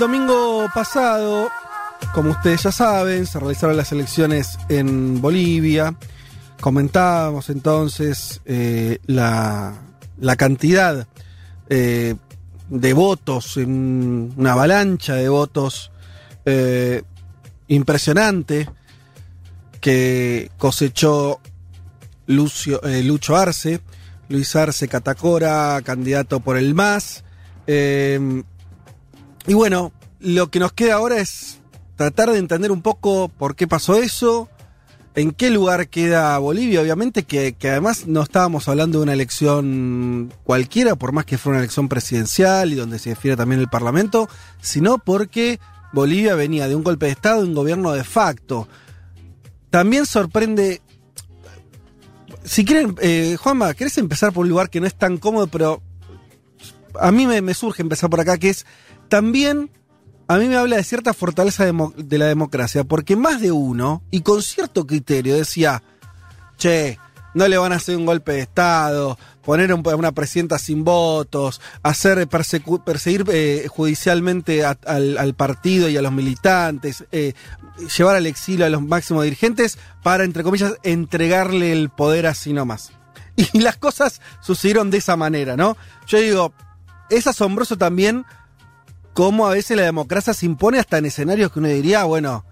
Domingo pasado, como ustedes ya saben, se realizaron las elecciones en Bolivia. Comentábamos entonces eh, la, la cantidad eh, de votos, una avalancha de votos eh, impresionante que cosechó Lucio, Lucho Arce, Luis Arce Catacora, candidato por el MAS. Y bueno, lo que nos queda ahora es tratar de entender un poco por qué pasó eso, en qué lugar queda Bolivia, obviamente, que, que además no estábamos hablando de una elección cualquiera, por más que fuera una elección presidencial y donde se define también el Parlamento, sino porque Bolivia venía de un golpe de Estado y un gobierno de facto. También sorprende. Si quieren, eh, Juanma, ¿querés empezar por un lugar que no es tan cómodo, pero a mí me, me surge empezar por acá, que es también a mí me habla de cierta fortaleza de la democracia, porque más de uno, y con cierto criterio, decía, che, no le van a hacer un golpe de Estado, poner a una presidenta sin votos, hacer perseguir eh, judicialmente al partido y a los militantes, eh, llevar al exilio a los máximos dirigentes para, entre comillas, entregarle el poder así nomás. Y las cosas sucedieron de esa manera, ¿no? Yo digo, es asombroso también cómo a veces la democracia se impone hasta en escenarios que uno diría, bueno,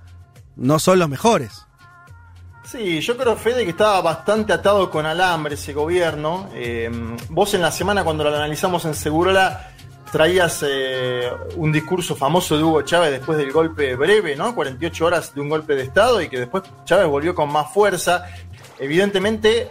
no son los mejores. Sí, yo creo, Fede, que estaba bastante atado con alambre ese gobierno. Eh, vos en la semana, cuando lo analizamos en Segurola, traías eh, un discurso famoso de Hugo Chávez después del golpe breve, ¿no? 48 horas de un golpe de Estado y que después Chávez volvió con más fuerza. Evidentemente, eh,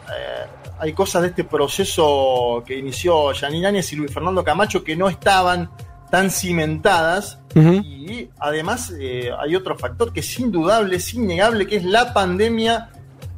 hay cosas de este proceso que inició Janine Áñez y Luis Fernando Camacho que no estaban tan cimentadas. Y además eh, hay otro factor que es indudable, es innegable, que es la pandemia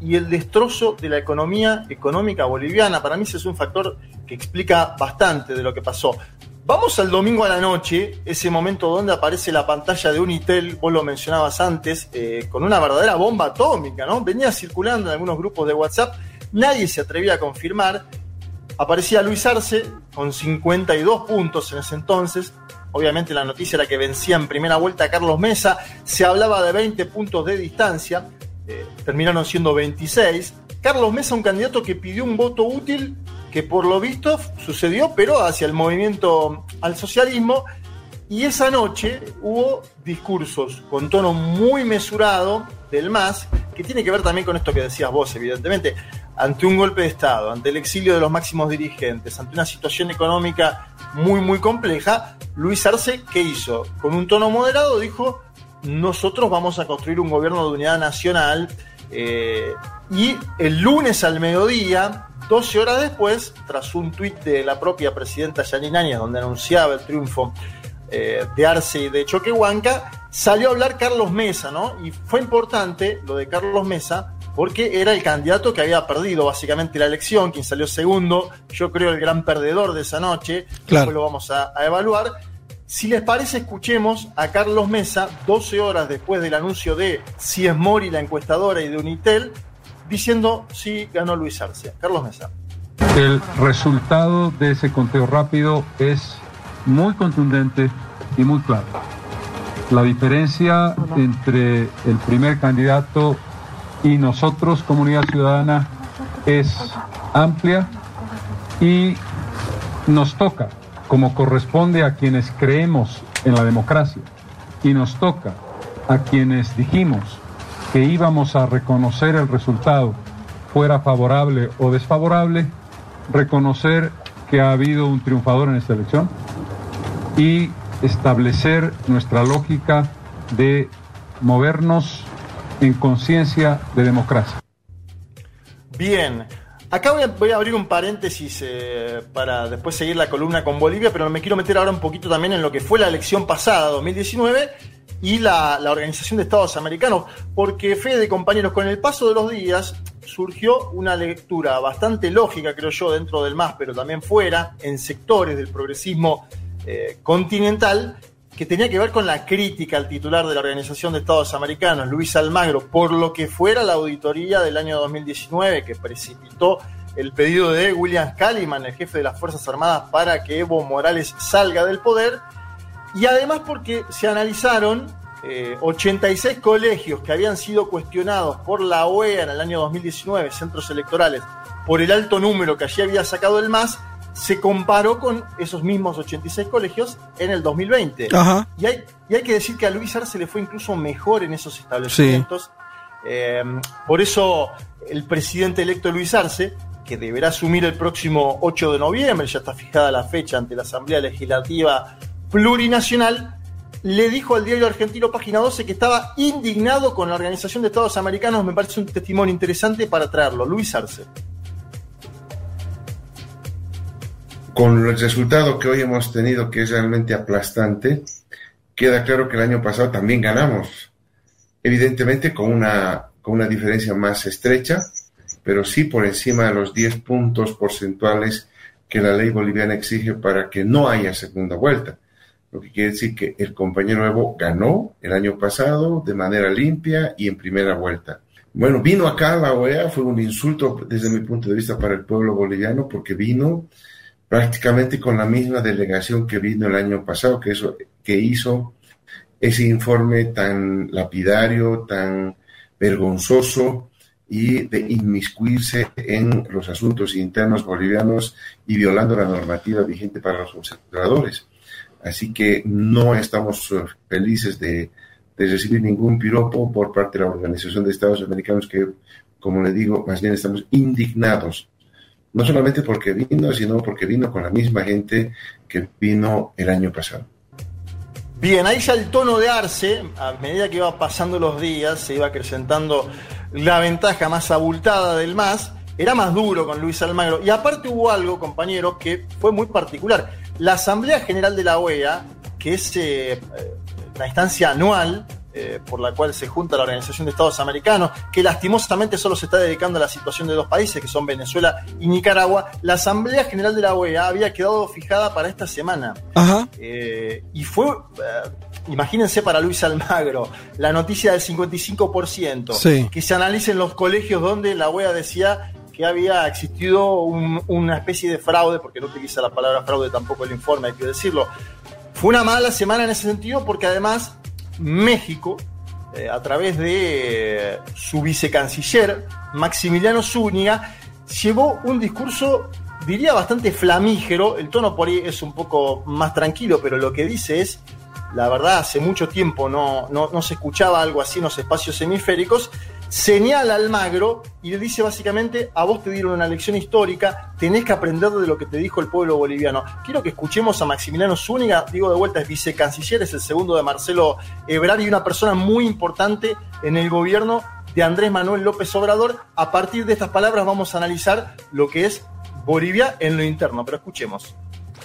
y el destrozo de la economía económica boliviana. Para mí ese es un factor que explica bastante de lo que pasó. Vamos al domingo a la noche, ese momento donde aparece la pantalla de Unitel, vos lo mencionabas antes, eh, con una verdadera bomba atómica, ¿no? Venía circulando en algunos grupos de WhatsApp, nadie se atrevía a confirmar. Aparecía Luis Arce con 52 puntos en ese entonces. Obviamente la noticia era que vencía en primera vuelta a Carlos Mesa. Se hablaba de 20 puntos de distancia. eh, terminaron siendo 26. Carlos Mesa, un candidato que pidió un voto útil, que por lo visto sucedió, pero hacia el movimiento al socialismo. Y esa noche hubo discursos con tono muy mesurado del MAS, que tiene que ver también con esto que decías vos, evidentemente. Ante un golpe de Estado, ante el exilio de los máximos dirigentes, ante una situación económica muy, muy compleja, Luis Arce, ¿qué hizo? Con un tono moderado dijo, nosotros vamos a construir un gobierno de unidad nacional. eh, y el lunes al mediodía, 12 horas después, tras un tuit de la propia presidenta Yanine Áñez, donde anunciaba el triunfo eh, de Arce y de Choquehuanca, salió a hablar Carlos Mesa, ¿no? Y fue importante lo de Carlos Mesa porque era el candidato que había perdido básicamente la elección, quien salió segundo, yo creo el gran perdedor de esa noche, Claro. después lo vamos a, a evaluar. Si les parece, escuchemos a Carlos Mesa, 12 horas después del anuncio de si es Mori la encuestadora y de Unitel, diciendo si ganó Luis Arce. Carlos Mesa. El resultado de ese conteo rápido es muy contundente y muy claro. La diferencia entre el primer candidato y nosotros, comunidad ciudadana, es amplia y nos toca, como corresponde a quienes creemos en la democracia, y nos toca a quienes dijimos que íbamos a reconocer el resultado, fuera favorable o desfavorable, reconocer que ha habido un triunfador en esta elección y establecer nuestra lógica de movernos en conciencia de democracia. Bien, acá voy a, abrir un paréntesis eh, para después seguir la columna con Bolivia, pero me quiero meter ahora un poquito también en lo que fue la elección pasada, 2019, y la, Organización de Estados Americanos, porque Fede, compañeros, con el paso de los días surgió una lectura bastante lógica, creo yo, dentro del MAS, pero también fuera, en sectores del progresismo eh, continental, que tenía que ver con la crítica al titular de la Organización de Estados Americanos, Luis Almagro, por lo que fuera la auditoría del año 2019 que precipitó el pedido de William Calliman, el jefe de las Fuerzas Armadas, para que Evo Morales salga del poder, y además porque se analizaron 86 eh, colegios que habían sido cuestionados por la OEA en el año 2019, centros electorales, por el alto número que allí había sacado el MAS, se comparó con esos mismos 86 colegios en el 2020. Y, hay, y hay que decir que a Luis Arce le fue incluso mejor en esos establecimientos. Eh, por eso el presidente electo Luis Arce, que deberá asumir el próximo 8 de noviembre, ya está fijada la fecha ante la Asamblea Legislativa Plurinacional, le dijo al diario argentino Página 12 que estaba indignado con la Organización de Estados Americanos. Me parece un testimonio interesante para traerlo. Luis Arce. Con el resultado que hoy hemos tenido, que es realmente aplastante, queda claro que el año pasado también ganamos. Evidentemente con una, con una diferencia más estrecha, pero sí por encima de los 10 puntos porcentuales que la ley boliviana exige para que no haya segunda vuelta lo que quiere decir que el compañero Evo ganó el año pasado de manera limpia y en primera vuelta. Bueno, vino acá la OEA, fue un insulto desde mi punto de vista para el pueblo boliviano porque vino prácticamente con la misma delegación que vino el año pasado, que, eso, que hizo ese informe tan lapidario, tan vergonzoso y de inmiscuirse en los asuntos internos bolivianos y violando la normativa vigente para los observadores. Así que no estamos eh, felices de, recibir ningún piropo por parte de la Organización de Estados Americanos que, como le digo, más bien estamos indignados. No solamente porque vino, sino porque vino con la misma gente que vino el año pasado. Bien, ahí ya el tono de Arce, a medida que iba pasando los días, se iba acrecentando la ventaja más abultada del MAS, era más duro con Luis Almagro. Y aparte hubo algo, compañero, que fue muy particular la Asamblea General de la OEA, que es eh, la instancia anual eh, por la cual se junta la Organización de Estados Americanos, que lastimosamente solo se está dedicando a la situación de dos países, que son Venezuela y Nicaragua, la Asamblea General de la OEA había quedado fijada para esta semana. Eh, y fue, imagínense para Luis Almagro, la noticia del 55%, que se analicen los colegios donde la OEA decía que había existido una especie de fraude, porque no utiliza la palabra fraude tampoco el informe, hay que decirlo. Fue una mala semana en ese sentido porque además México, eh, a través de su vicecanciller, Maximiliano Zúñiga, llevó un discurso, diría, bastante flamígero. El tono por ahí es un poco más tranquilo, pero lo que dice es, la verdad, hace mucho tiempo no, no, no se escuchaba algo así en los espacios hemisféricos señala al Almagro y le dice básicamente, a vos te dieron una lección histórica, tenés que aprender de lo que te dijo el pueblo boliviano. Quiero que escuchemos a Maximiliano Zúñiga, digo de vuelta, es vicecanciller, es el segundo de Marcelo Ebrard y una persona muy importante en el gobierno de Andrés Manuel López Obrador. A partir de estas palabras vamos a analizar lo que es Bolivia en lo interno, pero escuchemos.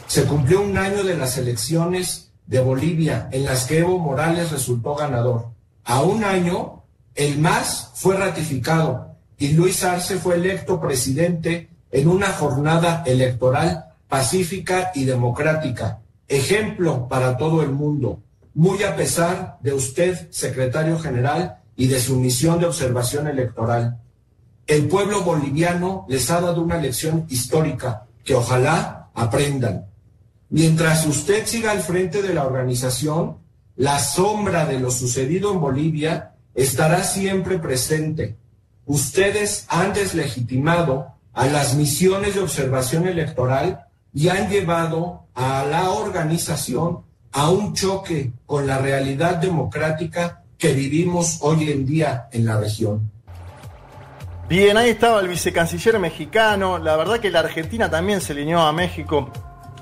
Se cumplió un año de las elecciones de Bolivia en las que Evo Morales resultó ganador. A un año el MAS fue ratificado y Luis Arce fue electo presidente en una jornada electoral pacífica y democrática, ejemplo para todo el mundo, muy a pesar de usted, secretario general, y de su misión de observación electoral. El pueblo boliviano les ha dado una lección histórica que ojalá aprendan. Mientras usted siga al frente de la organización, la sombra de lo sucedido en Bolivia estará siempre presente. Ustedes han deslegitimado a las misiones de observación electoral y han llevado a la organización a un choque con la realidad democrática que vivimos hoy en día en la región. Bien, ahí estaba el vicecanciller mexicano. La verdad que la Argentina también se alineó a México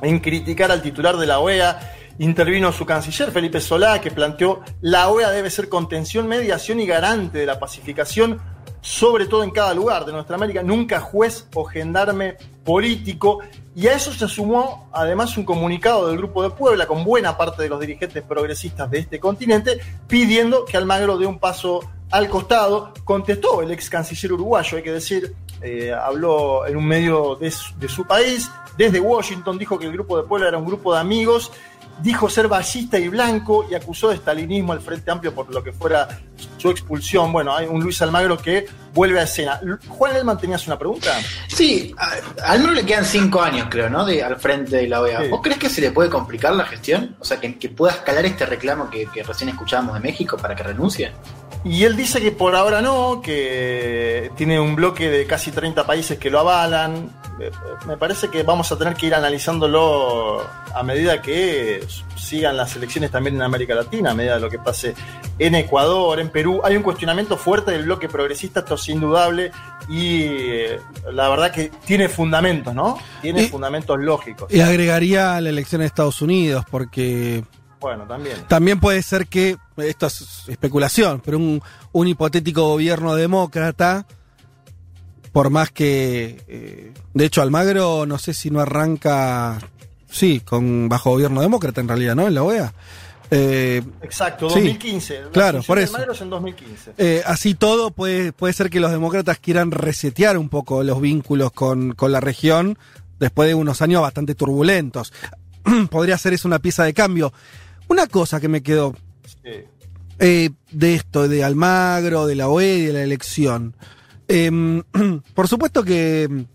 en criticar al titular de la OEA. Intervino su canciller Felipe Solá, que planteó la OEA debe ser contención, mediación y garante de la pacificación, sobre todo en cada lugar de nuestra América, nunca juez o gendarme político. Y a eso se sumó además un comunicado del Grupo de Puebla con buena parte de los dirigentes progresistas de este continente pidiendo que Almagro dé un paso al costado. Contestó el ex canciller uruguayo, hay que decir, eh, habló en un medio de su, de su país, desde Washington, dijo que el Grupo de Puebla era un grupo de amigos dijo ser ballista y blanco y acusó de estalinismo al Frente Amplio por lo que fuera su expulsión. Bueno, hay un Luis Almagro que vuelve a escena. Juan Elman, ¿tenías una pregunta? Sí, a a Almagro le quedan cinco años, creo, ¿no? De, al frente de la OEA. Sí. ¿Vos crees que se le puede complicar la gestión? O sea, que, que pueda escalar este reclamo que, que recién escuchábamos de México para que renuncie. Y él dice que por ahora no, que tiene un bloque de casi 30 países que lo avalan. Me parece que vamos a tener que ir analizándolo a medida que sigan las elecciones también en América Latina, a medida de lo que pase en Ecuador, en Perú. Hay un cuestionamiento fuerte del bloque progresista, esto es indudable, y eh, la verdad que tiene fundamentos, ¿no? Tiene Y- fundamentos lógicos. Y agregaría la elección de Estados Unidos, porque Bueno, también. también puede ser que, esto es especulación, pero un, un hipotético gobierno demócrata, por más que, eh, de hecho Almagro no sé si no arranca, sí, con bajo gobierno demócrata en realidad, ¿no? En la OEA. Eh, Exacto, Sí, 2015. La claro, por eso. Almagro es en 2015. Eh, así todo puede, puede ser que los demócratas quieran resetear un poco los vínculos con, con la región después de unos años bastante turbulentos. Podría ser eso una pieza de cambio. Una cosa que me quedó Sí. eh, de esto, de Almagro, de la OE y de la elección. Em, por supuesto que em,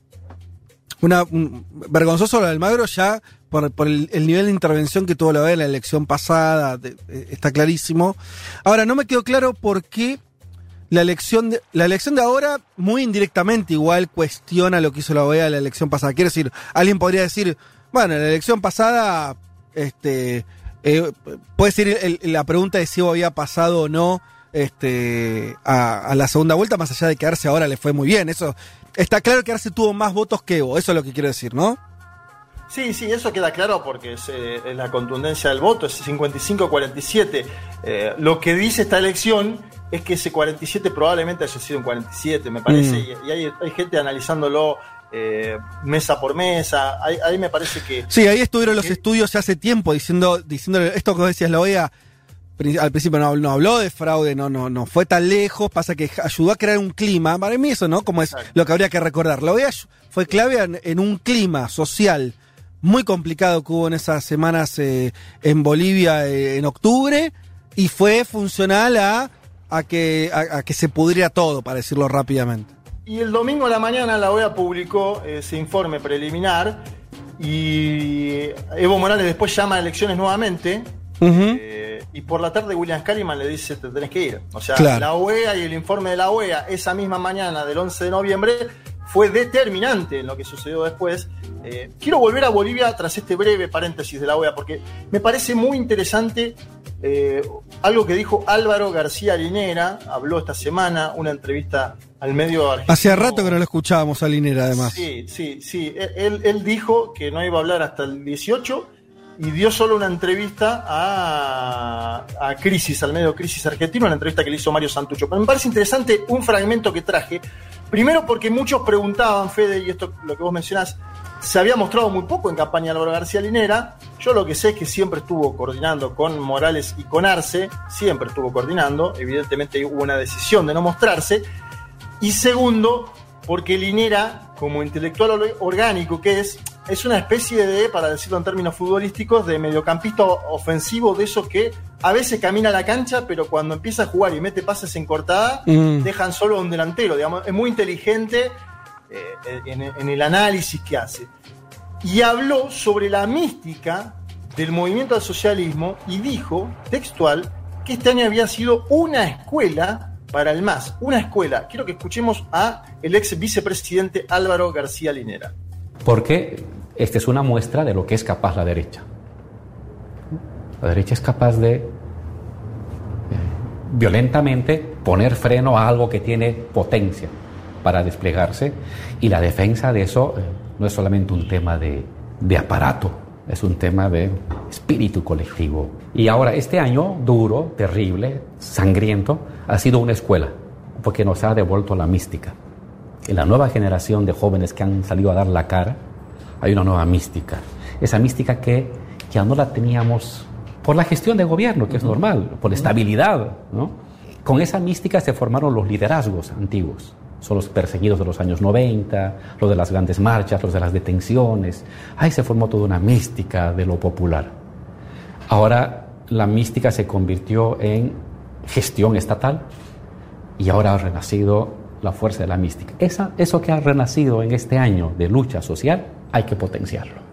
una, un- vergonzoso lo de Almagro ya por, el, el nivel de intervención que tuvo la OE en la elección pasada, eh, está clarísimo. Ahora, no me quedó claro por qué la elección de, la elección de ahora muy indirectamente igual cuestiona lo que hizo la OEA en la elección pasada. Quiero decir, alguien podría decir, bueno, en la elección pasada, este, eh, puede ser la pregunta de si había pasado o no este, a, a la segunda vuelta, más allá de que Arce ahora le fue muy bien. Eso está claro que Arce tuvo más votos que Evo, eso es lo que quiero decir, ¿no? Sí, sí, eso queda claro porque es, eh, es la contundencia del voto, es 55-47. Eh, lo que dice esta elección es que ese 47 probablemente haya sido un 47, me parece, Mm. y, y hay, hay gente analizándolo eh, mesa por mesa. Ahí, ahí me parece que. Sí, ahí estuvieron los estudios ya hace tiempo diciendo, diciendo esto que decías, la OEA al principio no, no habló de fraude, no, no, no fue tan lejos, pasa que ayudó a crear un clima, para mí eso, ¿no? Como es lo que habría que recordar. La OEA fue clave en, en un clima social muy complicado que hubo en esas semanas eh, en Bolivia eh, en octubre y fue funcional a, a que, a, a que se pudriera todo, para decirlo rápidamente. Y el domingo a la mañana la OEA publicó ese informe preliminar y Evo Morales después llama a elecciones nuevamente. Eh, y por la tarde William Scaliman le dice te tenés que ir. O sea, Claro. la OEA y el informe de la OEA esa misma mañana del 11 de noviembre fue determinante en lo que sucedió después. Eh, quiero volver a Bolivia tras este breve paréntesis de la OEA porque me parece muy interesante eh, algo que dijo Álvaro García Linera, habló esta semana, una entrevista al medio argentino. Hacía rato que no lo escuchábamos a Linera, además. Sí, sí, sí. Él, él dijo que no iba a hablar hasta el 18 y dio solo una entrevista a, Crisis, al medio Crisis argentino, una entrevista que le hizo Mario Santucho. Pero me parece interesante un fragmento que traje. Primero porque muchos preguntaban, Fede, y esto lo que vos mencionás, se había mostrado muy poco en campaña Álvaro García Linera. Yo lo que sé es que siempre estuvo coordinando con Morales y con Arce, siempre estuvo coordinando. Evidentemente hubo una decisión de no mostrarse. Y segundo, porque Linera, como intelectual or- orgánico que es, es una especie de, para decirlo en términos futbolísticos, de mediocampista ofensivo de esos que a veces camina a la cancha, pero cuando empieza a jugar y mete pases en cortada, Mm. dejan solo a un delantero. Digamos, es muy inteligente eh, en, en el análisis que hace. Y habló sobre la mística del movimiento al socialismo y dijo, textual, que este año había sido una escuela para el MAS. Una escuela. Quiero que escuchemos a el ex vicepresidente Álvaro García Linera. Porque esta es una muestra de lo que es capaz la derecha. La derecha es capaz de eh, violentamente poner freno a algo que tiene potencia para desplegarse y la defensa de eso eh, no es solamente un tema de, de aparato, es un tema de espíritu colectivo. Y ahora este año duro, terrible, sangriento, ha sido una escuela, porque nos ha devuelto la mística. En la nueva generación de jóvenes que han salido a dar la cara, hay una nueva mística. Esa mística que ya no la teníamos por la gestión de gobierno, que es normal, por estabilidad. ¿no? Con esa mística se formaron los liderazgos antiguos. Son los perseguidos de los años 90, los de las grandes marchas, los de las detenciones. Ahí se formó toda una mística de lo popular. Ahora la mística se convirtió en gestión estatal y ahora ha renacido la fuerza de la mística. Esa, eso que ha renacido en este año de lucha social hay que potenciarlo.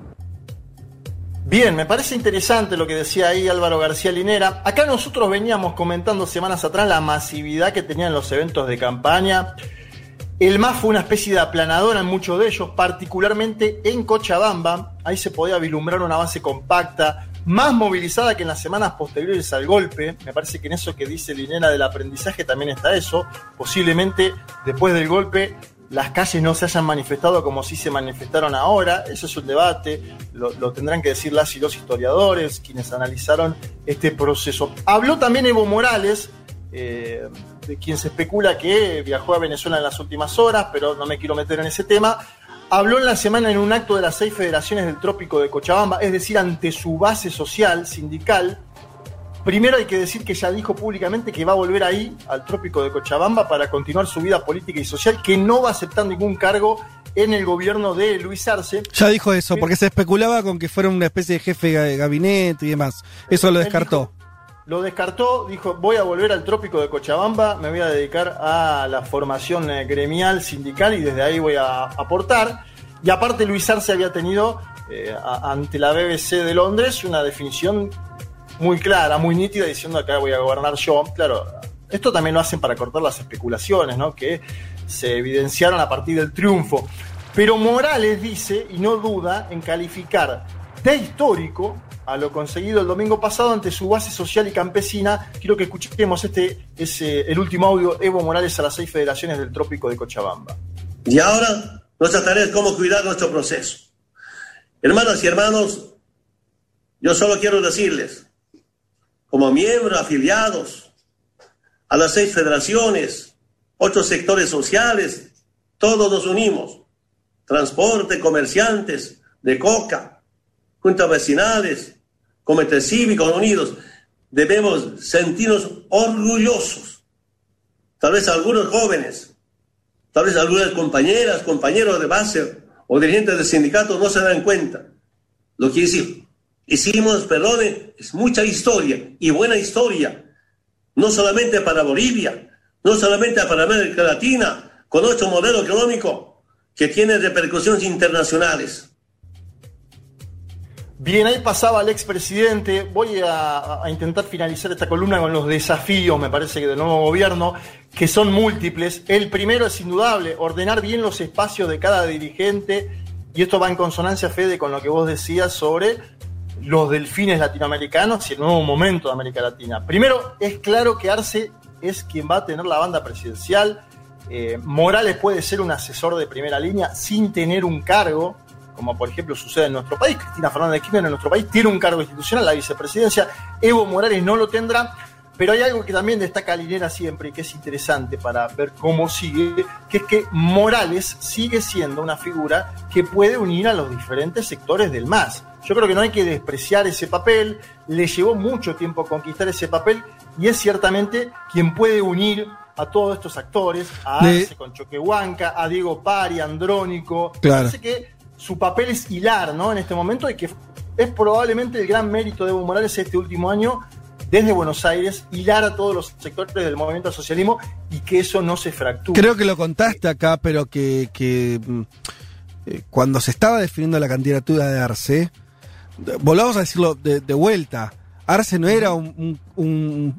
Bien, me parece interesante lo que decía ahí Álvaro García Linera. Acá nosotros veníamos comentando semanas atrás la masividad que tenían los eventos de campaña. El MAS fue una especie de aplanadora en muchos de ellos, particularmente en Cochabamba. Ahí se podía vislumbrar una base compacta, más movilizada que en las semanas posteriores al golpe. Me parece que en eso que dice Linera del aprendizaje también está eso. Posiblemente después del golpe las calles no se hayan manifestado como si se manifestaron ahora, eso es un debate, lo, tendrán que decir las y los historiadores, quienes analizaron este proceso. Habló también Evo Morales, eh, de quien se especula que viajó a Venezuela en las últimas horas, pero no me quiero meter en ese tema. Habló en la semana en un acto de las seis federaciones del Trópico de Cochabamba, es decir, ante su base social, sindical, Primero hay que decir que ya dijo públicamente que va a volver ahí, al trópico de Cochabamba, para continuar su vida política y social, que no va a aceptar ningún cargo en el gobierno de Luis Arce. Ya dijo eso, porque se especulaba con que fuera una especie de jefe de gabinete y demás. Eso lo descartó. lo descartó, dijo, voy a volver al trópico de Cochabamba, me voy a dedicar a la formación eh, gremial, sindical y desde ahí voy a aportar. Y aparte Luis Arce había tenido eh, ante la BBC de Londres una definición muy clara, muy nítida, diciendo acá voy a gobernar yo. Claro, esto también lo hacen para cortar las especulaciones, ¿no? Que se evidenciaron a partir del triunfo. Pero Morales dice, y no duda, en calificar de histórico a lo conseguido el domingo pasado ante su base social y campesina. Quiero que escuchemos este, es el último audio, Evo Morales a las seis federaciones del trópico de Cochabamba. Y ahora nuestra tarea es cómo cuidar nuestro proceso. Hermanas y hermanos, yo solo quiero decirles, como miembros afiliados a las seis federaciones, ocho sectores sociales, todos nos unimos. Transporte, comerciantes de coca, juntas vecinales, comités cívicos unidos. Debemos sentirnos orgullosos. Tal vez algunos jóvenes, tal vez algunas compañeras, compañeros de base o dirigentes de sindicatos no se dan cuenta. Lo que decir, Hicimos, perdone, es mucha historia y buena historia, no solamente para Bolivia, no solamente para América Latina, con nuestro modelo económico que tiene repercusiones internacionales. Bien, ahí pasaba el expresidente. Voy a, a, intentar finalizar esta columna con los desafíos, me parece que del nuevo gobierno, que son múltiples. El primero es indudable, ordenar bien los espacios de cada dirigente, y esto va en consonancia, Fede, con lo que vos decías sobre los delfines latinoamericanos y el nuevo momento de América Latina. Primero, es claro que Arce es quien va a tener la banda presidencial. Eh, Morales puede ser un asesor de primera línea sin tener un cargo, como por ejemplo sucede en nuestro país. Cristina Fernández de Kirchner en nuestro país tiene un cargo institucional, la vicepresidencia. Evo Morales no lo tendrá. Pero hay algo que también destaca Linera siempre y que es interesante para ver cómo sigue, que es que Morales sigue siendo una figura que puede unir a los diferentes sectores del MAS. Yo creo que no hay que despreciar ese papel, le llevó mucho tiempo conquistar ese papel y es ciertamente quien puede unir a todos estos actores, a Arce con Choquehuanca, a Diego Pari, a Andrónico. Claro. Parece que su papel es hilar, ¿no? En este momento y que es probablemente el gran mérito de Evo Morales este último año desde Buenos Aires, hilar a todos los sectores del movimiento al socialismo y que eso no se fracture. Creo que lo contaste acá, pero que, que mm, eh, cuando se estaba definiendo la candidatura de Arce, volvamos a decirlo de, vuelta, Arce no era un,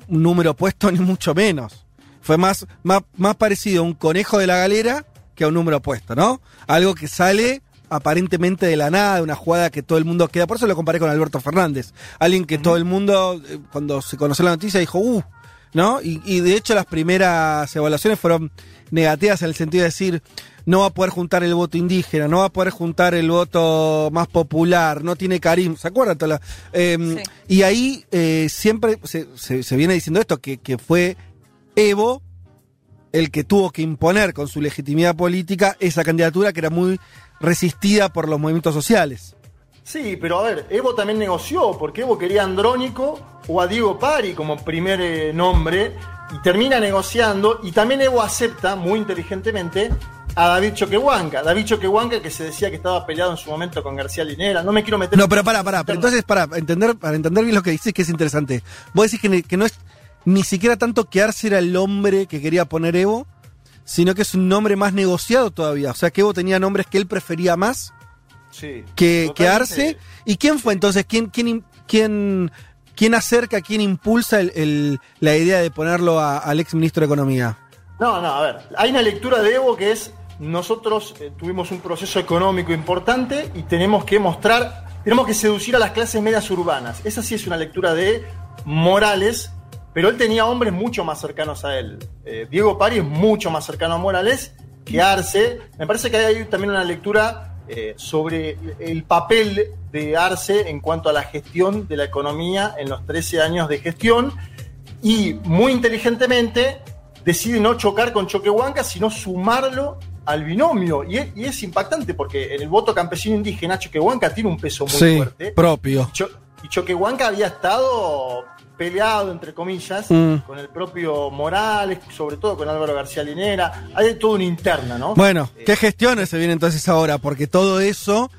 número opuesto ni mucho menos. Fue más, más, más parecido a un conejo de la galera que a un número opuesto, ¿no? Algo que sale aparentemente de la nada, de una jugada que todo el mundo queda. Por eso lo comparé con Alberto Fernández. Alguien que todo el mundo, eh, cuando se conoció la noticia, dijo, uh, ¿no? Y, y de hecho las primeras evaluaciones fueron negativas en el sentido de decir, no va a poder juntar el voto indígena, no va a poder juntar el voto más popular, no tiene carisma, ¿se acuerdan? Eh, Y ahí eh, siempre se, se- se viene diciendo esto, que, que fue Evo el que tuvo que imponer con su legitimidad política esa candidatura que era muy resistida por los movimientos sociales. Sí, pero a ver, Evo también negoció, porque Evo quería a Andrónico o a Diego Pari como primer eh, nombre, y termina negociando, y también Evo acepta, muy inteligentemente, a David Choquehuanca. David Choquehuanca que se decía que estaba peleado en su momento con García Linera. No me quiero meter No, pero pará, pará. Pero entonces, para entender, para entender bien lo que dices, que es interesante. Vos decís que, que no es ni siquiera tanto que Arce era el hombre que quería poner Evo, sino que es un nombre más negociado todavía. O sea, que Evo tenía nombres que él prefería más Sí, que, que. Arce. ¿Y quién fue entonces? ¿Quién, quién, quién, quién acerca, quién impulsa el- el- la idea de ponerlo a- al ex ministro de Economía? No, no, a ver, hay una lectura de Evo que es, nosotros eh, tuvimos un proceso económico importante y tenemos que mostrar, tenemos que seducir a las clases medias urbanas. Esa sí es una lectura de Morales, pero él tenía hombres mucho más cercanos a él. Eh, Diego Pari es mucho más cercano a Morales que Arce. Me parece que hay también una lectura eh, sobre el papel de Arce en cuanto a la gestión de la economía en los 13 años de gestión y muy inteligentemente decide no chocar con Choquehuanca, sino sumarlo al binomio. Y es, y es impactante porque en el voto campesino indígena Choquehuanca tiene un peso muy sí, fuerte. propio. Cho- y Choquehuanca había estado peleado, entre comillas, Mm. con el propio Morales, sobre todo con Álvaro García Linera. Hay toda una interna, ¿no? Bueno, ¿qué gestiones se vienen entonces ahora? Porque todo eso.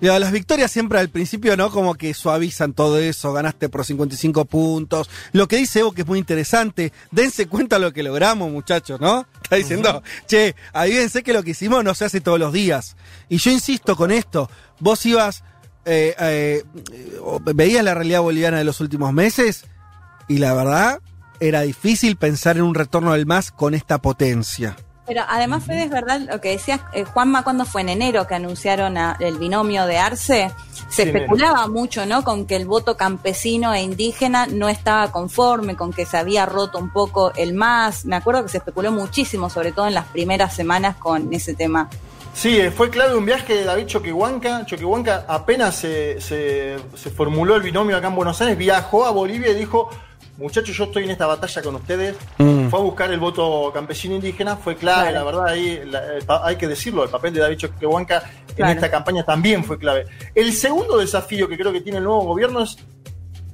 Digo, las victorias siempre al principio, ¿no? Como que suavizan todo eso, ganaste por 55 puntos. Lo que dice Evo que es muy interesante, dense cuenta de lo que logramos, muchachos, ¿no? Está diciendo, che, avívense que lo que hicimos no se hace todos los días. Y yo insisto con esto, vos ibas, eh, eh, veías la realidad boliviana de los últimos meses y la verdad era difícil pensar en un retorno del MAS con esta potencia. Pero además, Fede, es verdad lo que decías, eh, Juanma, cuando fue en enero que anunciaron a- el binomio de Arce, se Sí, enero. especulaba mucho, ¿no? Con que el voto campesino e indígena no estaba conforme, con que se había roto un poco el MAS. Me acuerdo que se especuló muchísimo, sobre todo en las primeras semanas con ese tema. Sí, eh, fue clave un viaje de David Choquehuanca. Choquehuanca apenas se, se- se formuló el binomio acá en Buenos Aires, viajó a Bolivia y dijo, muchachos, yo estoy en esta batalla con ustedes. Mm. Fue a buscar el voto campesino indígena, fue clave, Claro. la verdad, ahí la- el pa- hay que decirlo, el papel de David Choquehuanca en Claro. esta campaña también fue clave. El segundo desafío que creo que tiene el nuevo gobierno es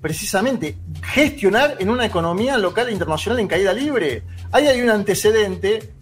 precisamente gestionar en una economía local e internacional en caída libre. Ahí hay un antecedente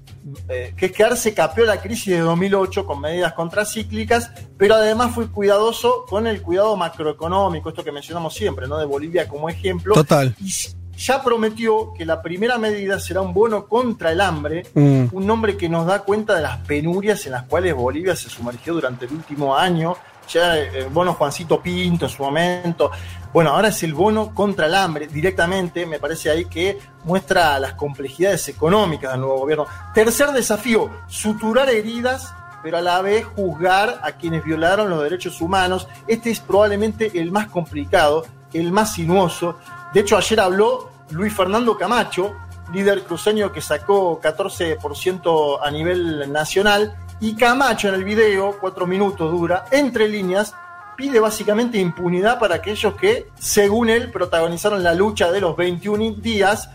eh, que es que Arce capeó la crisis de 2008 con medidas contracíclicas, pero además fue cuidadoso con el cuidado macroeconómico, esto que mencionamos siempre, ¿no? De Bolivia como ejemplo. Total. Y ya prometió que la primera medida será un bono contra el hambre, Mm. un nombre que nos da cuenta de las penurias en las cuales Bolivia se sumergió durante el último año. Ya eh, el bono Juancito Pinto en su momento. Bueno, ahora es el bono contra el hambre directamente. Me parece ahí que muestra las complejidades económicas del nuevo gobierno. Tercer desafío, suturar heridas, pero a la vez juzgar a quienes violaron los derechos humanos. Este es probablemente el más complicado, el más sinuoso. De hecho, ayer habló Luis Fernando Camacho, líder cruceño que sacó 14% a nivel nacional. Y Camacho en el video, cuatro minutos dura, entre líneas, pide básicamente impunidad para aquellos que, según él, protagonizaron la lucha de los 21 días.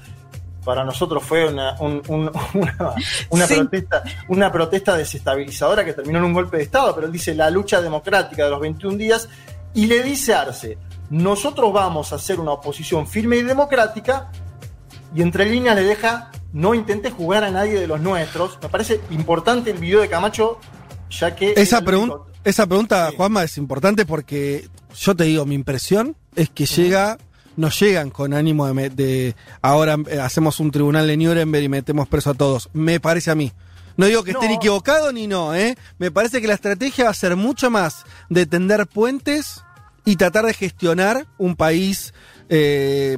Para nosotros fue una, un- un- una, una Sí. protesta, una protesta desestabilizadora que terminó en un golpe de Estado, pero él dice la lucha democrática de los 21 días y le dice a Arce, nosotros vamos a hacer una oposición firme y democrática y entre líneas le deja no intentes jugar a nadie de los nuestros. Me parece importante el video de Camacho, ya que... Esa, pregun- esa pregunta, Juanma, es importante porque yo te digo, mi impresión es que llega, no llegan con ánimo de, ahora eh, hacemos un tribunal de Nuremberg y metemos preso a todos. Me parece a mí. No digo que estén No. equivocados ni no, ¿eh? Me parece que la estrategia va a ser mucho más de tender puentes y tratar de gestionar un país eh,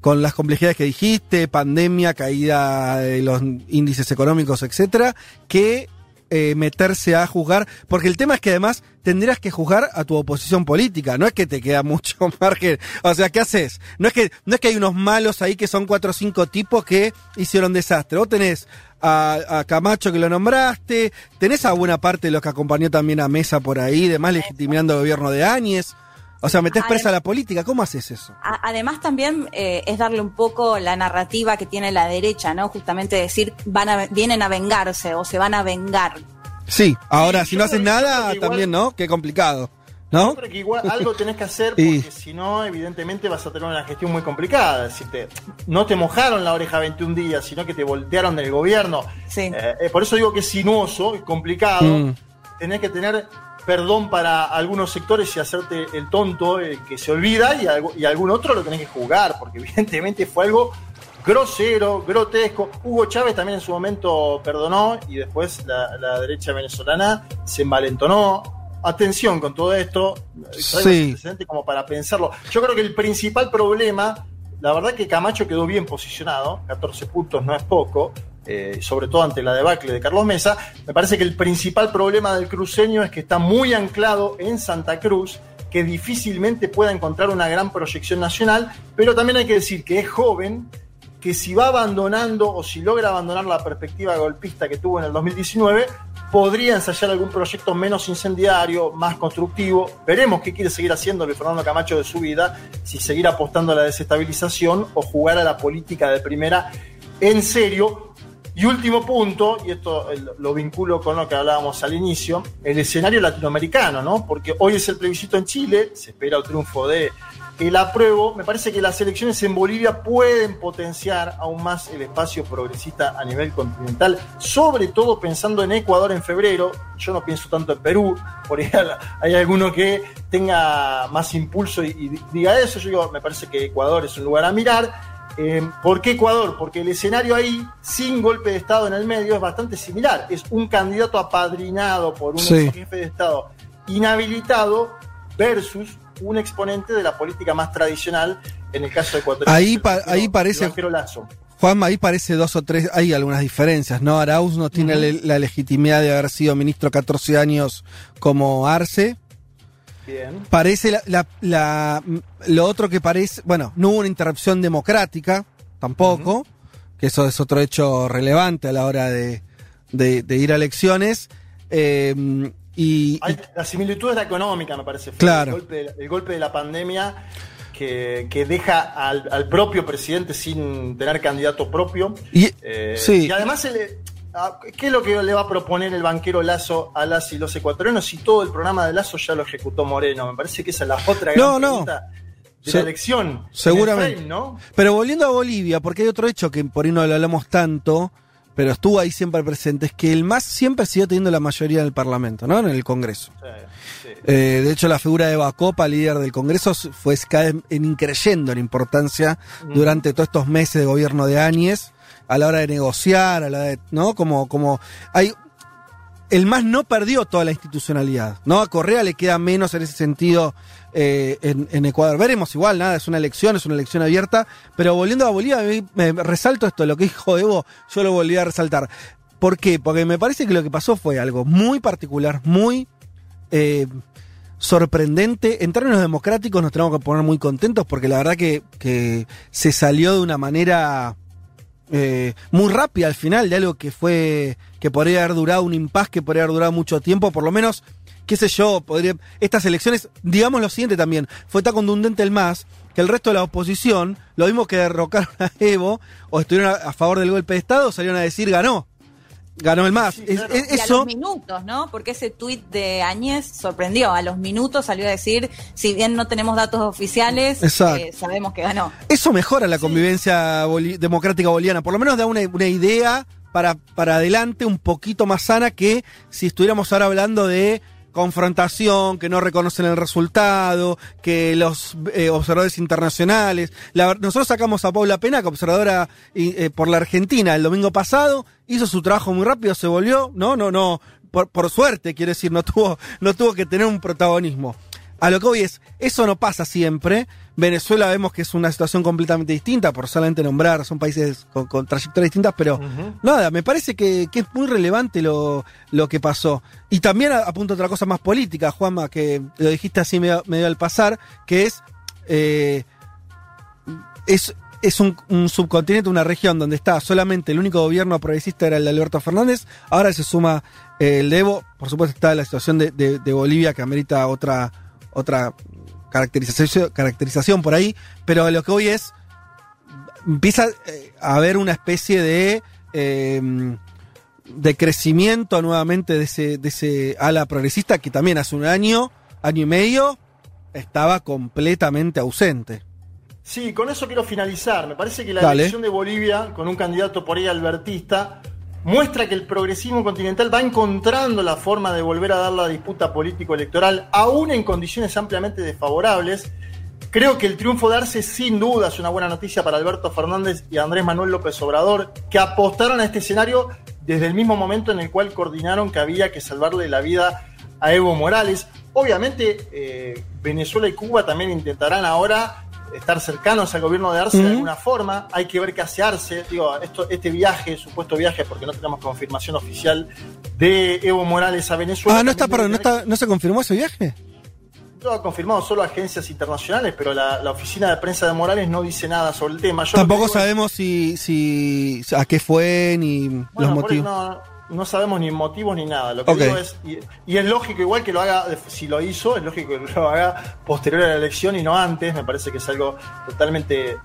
con las complejidades que dijiste, pandemia, caída de los índices económicos, etcétera, que eh, meterse a juzgar, porque el tema es que además tendrías que juzgar a tu oposición política. No es que te queda mucho margen. O sea, ¿qué haces? No es que, no es que hay unos malos ahí que son cuatro o cinco tipos que hicieron desastre. Vos tenés a, a Camacho que lo nombraste, tenés a buena parte de los que acompañó también a Mesa por ahí, demás legitimando el gobierno de Áñez. O sea, metés presa a la política, ¿cómo haces eso? A- Además también eh, es darle un poco la narrativa que tiene la derecha, ¿no? Justamente decir van a, vienen a vengarse o se van a vengar. Sí, ahora Sí, si no haces nada, igual- también, ¿no? Qué complicado, ¿no? Yo creo que igual algo tenés que hacer Y- porque si no, evidentemente vas a tener una gestión muy complicada. Es decir, te- no te mojaron la oreja 21 días, sino que te voltearon del gobierno. Sí. Eh, eh, por eso digo que es sinuoso y complicado. Mm. Tenés que tener perdón para algunos sectores y hacerte el tonto, el que se olvida, y, algo- y algún otro lo tenés que jugar, porque evidentemente fue algo grosero, grotesco. Hugo Chávez también en su momento perdonó y después la, la derecha venezolana se envalentonó. Atención con todo esto, Sí. como para pensarlo. Yo creo que el principal problema, la verdad que Camacho quedó bien posicionado, 14 puntos no es poco, eh, sobre todo ante la debacle de Carlos Mesa. Me parece que el principal problema del cruceño es que está muy anclado en Santa Cruz, que difícilmente pueda encontrar una gran proyección nacional, pero también hay que decir que es joven, que si va abandonando o si logra abandonar la perspectiva golpista que tuvo en el 2019, podría ensayar algún proyecto menos incendiario, más constructivo. Veremos qué quiere seguir haciendo Luis Fernando Camacho de su vida, si seguir apostando a la desestabilización o jugar a la política de primera en serio. Y último punto, y esto lo vinculo con lo que hablábamos al inicio, el escenario latinoamericano, ¿no? Porque hoy es el plebiscito en Chile, se espera el triunfo de el apruebo. Me parece que las elecciones en Bolivia pueden potenciar aún más el espacio progresista a nivel continental, sobre todo pensando en Ecuador en febrero. Yo no pienso tanto en Perú, por ahí hay alguno que tenga más impulso y, y diga eso. Yo digo, me parece que Ecuador es un lugar a mirar. Eh, ¿Por qué Ecuador? Porque el escenario ahí, sin golpe de Estado en el medio, es bastante similar. Es un candidato apadrinado por un Sí. jefe de Estado inhabilitado versus un exponente de la política más tradicional, en el caso de Ecuador. Ahí pa- ahí parece- Lazo. Juanma, ahí parece dos o tres, hay algunas diferencias, ¿no? Arauz no tiene la legitimidad de haber sido ministro 14 años como Arce. Bien. Parece la, la- la- lo otro que parece, bueno, no hubo una interrupción democrática tampoco, que eso es otro hecho relevante a la hora de, de- de ir a elecciones. Eh, y, Hay- la similitud es la económica, me parece. Fue Claro. El golpe, de- el golpe de la pandemia que, que deja al, al propio presidente sin tener candidato propio. y- Eh, sí. Y además, se le- ah, ¿qué es lo que le va a proponer el banquero Lazo a las y los ecuatorianos si todo el programa de Lazo ya lo ejecutó Moreno? Me parece que esa es la otra gran no. pregunta de Se- la elección. seguramente. En el frame, ¿no? Pero volviendo a Bolivia, porque hay otro hecho que por ahí no lo hablamos tanto, pero estuvo ahí siempre presente, es que el MAS siempre siguió teniendo la mayoría del Parlamento, ¿no? En el Congreso. Sí, sí. Eh, de hecho, la figura de Bacopa, líder del Congreso, fue cada en increyendo en importancia durante todos estos meses de gobierno de Áñez, a la hora de negociar, a la de, ¿no? Como, como hay. El MAS no perdió toda la institucionalidad, ¿no? A Correa le queda menos en ese sentido eh, en, Ecuador. Veremos igual, nada, es una elección, es una elección abierta. Pero volviendo a Bolivia, me, resalto esto, lo que dijo Evo, yo lo volví a resaltar. ¿Por qué? Porque me parece que lo que pasó fue algo muy particular, muy eh, sorprendente. En términos democráticos nos tenemos que poner muy contentos porque la verdad que se salió de una manera eh, muy rápida al final de algo que fue que podría haber durado un impas que podría haber durado mucho tiempo, por lo menos, qué sé yo, podría estas elecciones, digamos lo siguiente también, fue tan contundente el MAS que el resto de la oposición, lo mismo que derrocaron a Evo o estuvieron a, a favor del golpe de Estado, salieron a decir ganó. Ganó el Es- es- Y a eso los minutos, ¿no? Porque ese tuit de Añez sorprendió. A los minutos salió a decir, si bien no tenemos datos oficiales, eh, sabemos que ganó. Eso mejora la convivencia boli- democrática boliviana, por lo menos da una, una idea para, para adelante un poquito más sana que si estuviéramos ahora hablando de confrontación, que no reconocen el resultado, que los eh, observadores internacionales. La- nosotros sacamos a Paula Pena, que observadora eh, por la Argentina el domingo pasado, hizo su trabajo muy rápido, se volvió, no, no, no, por suerte, quiero decir, no tuvo, no tuvo que tener un protagonismo. A lo que hoy es, eso no pasa siempre. Venezuela vemos que es una situación completamente distinta, por solamente nombrar, son países con, con trayectorias distintas, pero nada, me parece que, que es muy relevante lo, lo que pasó. Y también a- apunto a otra cosa más política, Juanma, que lo dijiste así medio, medio al pasar, que es, eh, es, es un, un subcontinente, una región donde está solamente el único gobierno progresista era el de Alberto Fernández, ahora se suma eh, el de Evo, por supuesto está la situación de, de- de Bolivia que amerita otra, otra caracterización, caracterización por ahí, pero lo que hoy es, empieza eh, a haber una especie de... eh, de crecimiento nuevamente de ese, de ese ala progresista que también hace un año, año y medio, estaba completamente ausente. Sí, con eso quiero finalizar. Me parece que la Dale. elección de Bolivia, con un candidato por ahí albertista, muestra que el progresismo continental va encontrando la forma de volver a dar la disputa político-electoral, aún en condiciones ampliamente desfavorables. Creo que el triunfo de Arce sin duda es una buena noticia para Alberto Fernández y Andrés Manuel López Obrador, que apostaron a este escenario desde el mismo momento en el cual coordinaron que había que salvarle la vida a Evo Morales. Obviamente, eh, Venezuela y Cuba también intentarán ahora estar cercanos al gobierno de Arce de alguna forma. Hay que ver qué hace Arce. Digo, esto, este viaje, supuesto viaje, porque no tenemos confirmación oficial de Evo Morales a Venezuela. Ah, no está, perdón, no está, no se confirmó ese viaje. lo ha confirmado solo agencias internacionales, pero la, la oficina de prensa de Morales no dice nada sobre el tema. Yo Tampoco digo sabemos si, si a qué fue ni los Bueno, motivos. no, no sabemos ni motivos ni nada. Lo que digo es, y, y es lógico igual que lo haga, si lo hizo, es lógico que lo haga posterior a la elección y no antes. Me parece que es algo totalmente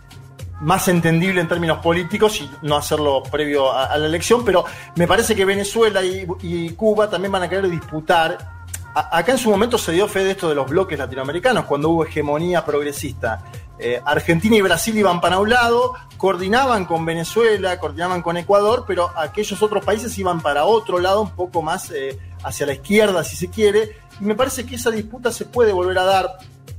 más entendible en términos políticos y no hacerlo previo a, a la elección, pero me parece que Venezuela y, y Cuba también van a querer disputar. A- acá en su momento se dio fe de esto de los bloques latinoamericanos, cuando hubo hegemonía progresista. Eh, Argentina y Brasil iban para un lado, coordinaban con Venezuela, coordinaban con Ecuador, pero aquellos otros países iban para otro lado, un poco más eh, hacia la izquierda, si se quiere. Y me parece que esa disputa se puede volver a dar.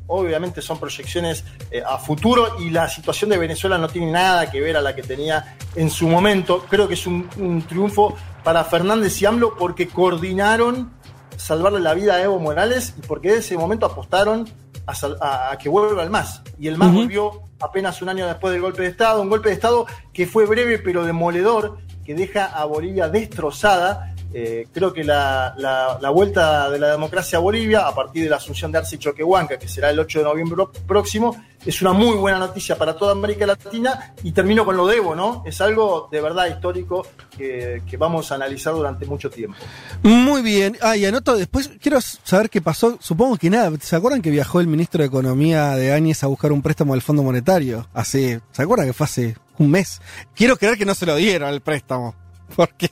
Obviamente son proyecciones eh, a futuro y la situación de Venezuela no tiene nada que ver a la que tenía en su momento. Creo que es un, un triunfo para Fernández y AMLO porque coordinaron salvarle la vida a Evo Morales y porque de ese momento apostaron a, a- a que vuelva el MAS. Y el MAS volvió apenas un año después del golpe de Estado, un golpe de Estado que fue breve pero demoledor, que deja a Bolivia destrozada. Eh, creo que la, la- vuelta de la democracia a Bolivia, a partir de la asunción de Arce Choquehuanca, que será el 8 de noviembre próximo, es una muy buena noticia para toda América Latina. Y termino con lo de Evo, ¿no? Es algo de verdad histórico que, que vamos a analizar durante mucho tiempo. Muy bien. Ah, y anoto, después quiero saber qué pasó. Supongo que nada. ¿Se acuerdan que viajó el ministro de Economía de Áñez a buscar un préstamo del Fondo Monetario? Hace, ¿se acuerdan que fue hace un mes? Quiero creer que no se lo dieron el préstamo. Porque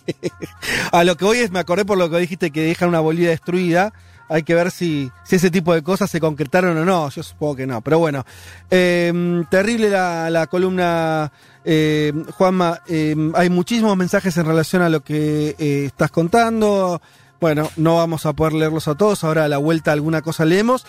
a lo que voy es, me acordé por lo que dijiste que dejan una Bolivia destruida. Hay que ver si, si ese tipo de cosas se concretaron o no. Yo supongo que no. Pero bueno, eh, terrible la, la columna, eh, Juanma. Eh, hay muchísimos mensajes en relación a lo que eh, estás contando. Bueno, no vamos a poder leerlos a todos. Ahora a la vuelta alguna cosa leemos.